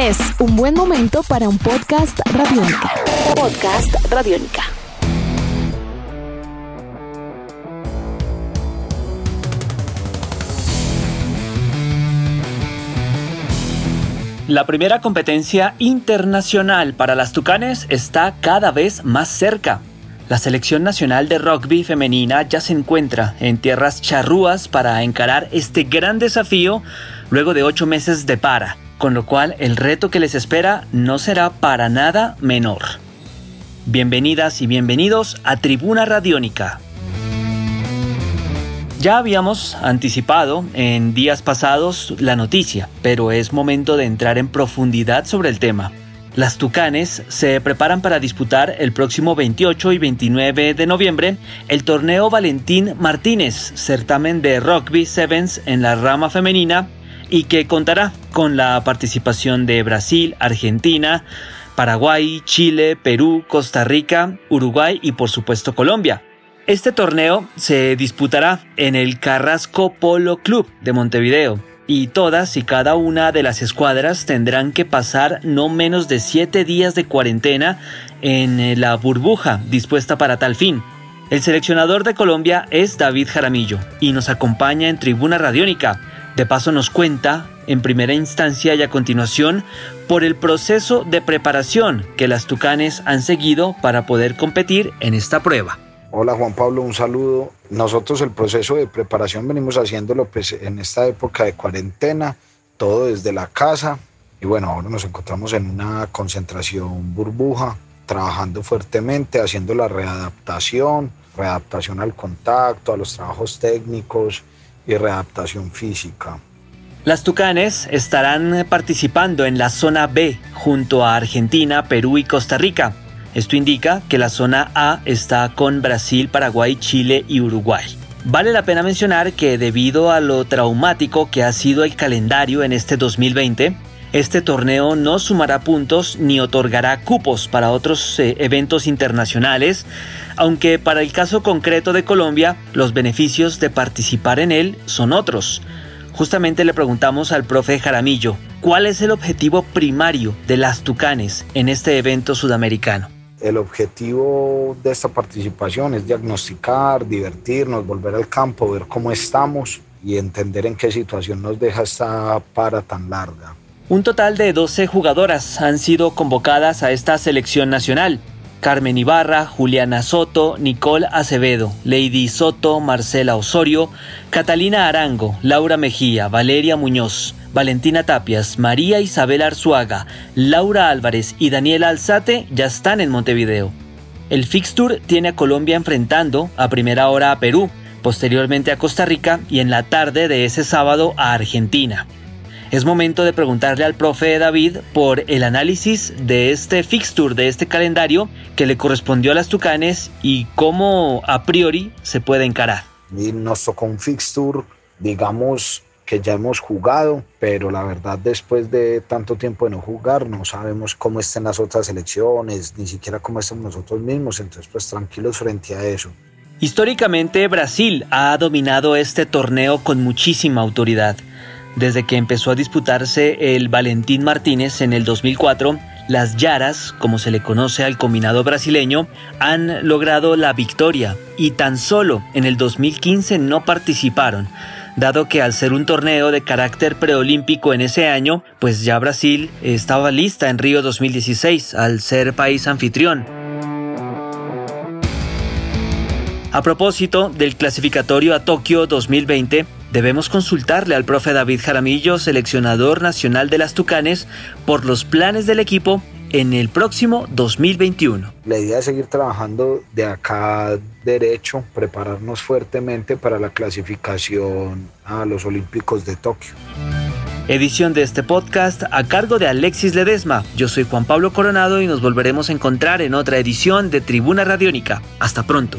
Es un buen momento para un podcast radiónica. Podcast radiónica. La primera competencia internacional para las Tucanes está cada vez más cerca. La selección nacional de rugby femenina ya se encuentra en tierras charrúas para encarar este gran desafío luego de ocho meses de para, con lo cual el reto que les espera no será para nada menor. Bienvenidas y bienvenidos a Tribuna Radiónica. Ya habíamos anticipado en días pasados la noticia, pero es momento de entrar en profundidad sobre el tema. Las Tucanes se preparan para disputar el próximo 28 y 29 de noviembre el torneo Valentín Martínez, certamen de rugby sevens en la rama femenina y que contará con la participación de Brasil, Argentina, Paraguay, Chile, Perú, Costa Rica, Uruguay y por supuesto Colombia. Este torneo se disputará en el Carrasco Polo Club de Montevideo y todas y cada una de las escuadras tendrán que pasar no menos de siete días de cuarentena en la burbuja dispuesta para tal fin. El seleccionador de Colombia es David Jaramillo y nos acompaña en Tribuna Radiónica. De paso nos cuenta, en primera instancia y a continuación, por el proceso de preparación que las Tucanes han seguido para poder competir en esta prueba. Hola Juan Pablo, un saludo. Nosotros el proceso de preparación venimos haciéndolo pues, en esta época de cuarentena, todo desde la casa. Y bueno, ahora nos encontramos en una concentración burbuja, trabajando fuertemente, haciendo la readaptación, readaptación al contacto, a los trabajos técnicos y readaptación física. Las Tucanes estarán participando en la zona B junto a Argentina, Perú y Costa Rica. Esto indica que la zona A está con Brasil, Paraguay, Chile y Uruguay. Vale la pena mencionar que debido a lo traumático que ha sido el calendario en este 2020, este torneo no sumará puntos ni otorgará cupos para otros eh, eventos internacionales, aunque para el caso concreto de Colombia, los beneficios de participar en él son otros. Justamente le preguntamos al profe Jaramillo, ¿cuál es el objetivo primario de las Tucanes en este evento sudamericano? El objetivo de esta participación es diagnosticar, divertirnos, volver al campo, ver cómo estamos y entender en qué situación nos deja esta para tan larga. Un total de 12 jugadoras han sido convocadas a esta selección nacional. Carmen Ibarra, Juliana Soto, Nicole Acevedo, Lady Soto, Marcela Osorio, Catalina Arango, Laura Mejía, Valeria Muñoz, Valentina Tapias, María Isabel Arzuaga, Laura Álvarez y Daniela Alzate ya están en Montevideo. El Fixture tiene a Colombia enfrentando a primera hora a Perú, posteriormente a Costa Rica y en la tarde de ese sábado a Argentina. Es momento de preguntarle al profe David por el análisis de este fixture, de este calendario que le correspondió a las Tucanes y cómo a priori se puede encarar. Y nos tocó un fixture, digamos, que ya hemos jugado, pero la verdad después de tanto tiempo de no jugar no sabemos cómo estén las otras selecciones, ni siquiera cómo están nosotros mismos, entonces pues tranquilos frente a eso. Históricamente Brasil ha dominado este torneo con muchísima autoridad. Desde que empezó a disputarse el Valentín Martínez en el 2004, las Yaras, como se le conoce al combinado brasileño, han logrado la victoria y tan solo en el 2015 no participaron, dado que al ser un torneo de carácter preolímpico en ese año, pues ya Brasil estaba lista en Río 2016 al ser país anfitrión. A propósito del clasificatorio a Tokio 2020, debemos consultarle al profe David Jaramillo, seleccionador nacional de las Tucanes, por los planes del equipo en el próximo 2021. La idea es seguir trabajando de acá derecho, prepararnos fuertemente para la clasificación a los Olímpicos de Tokio. Edición de este podcast a cargo de Alexis Ledesma. Yo soy Juan Pablo Coronado y nos volveremos a encontrar en otra edición de Tribuna Radiónica. Hasta pronto.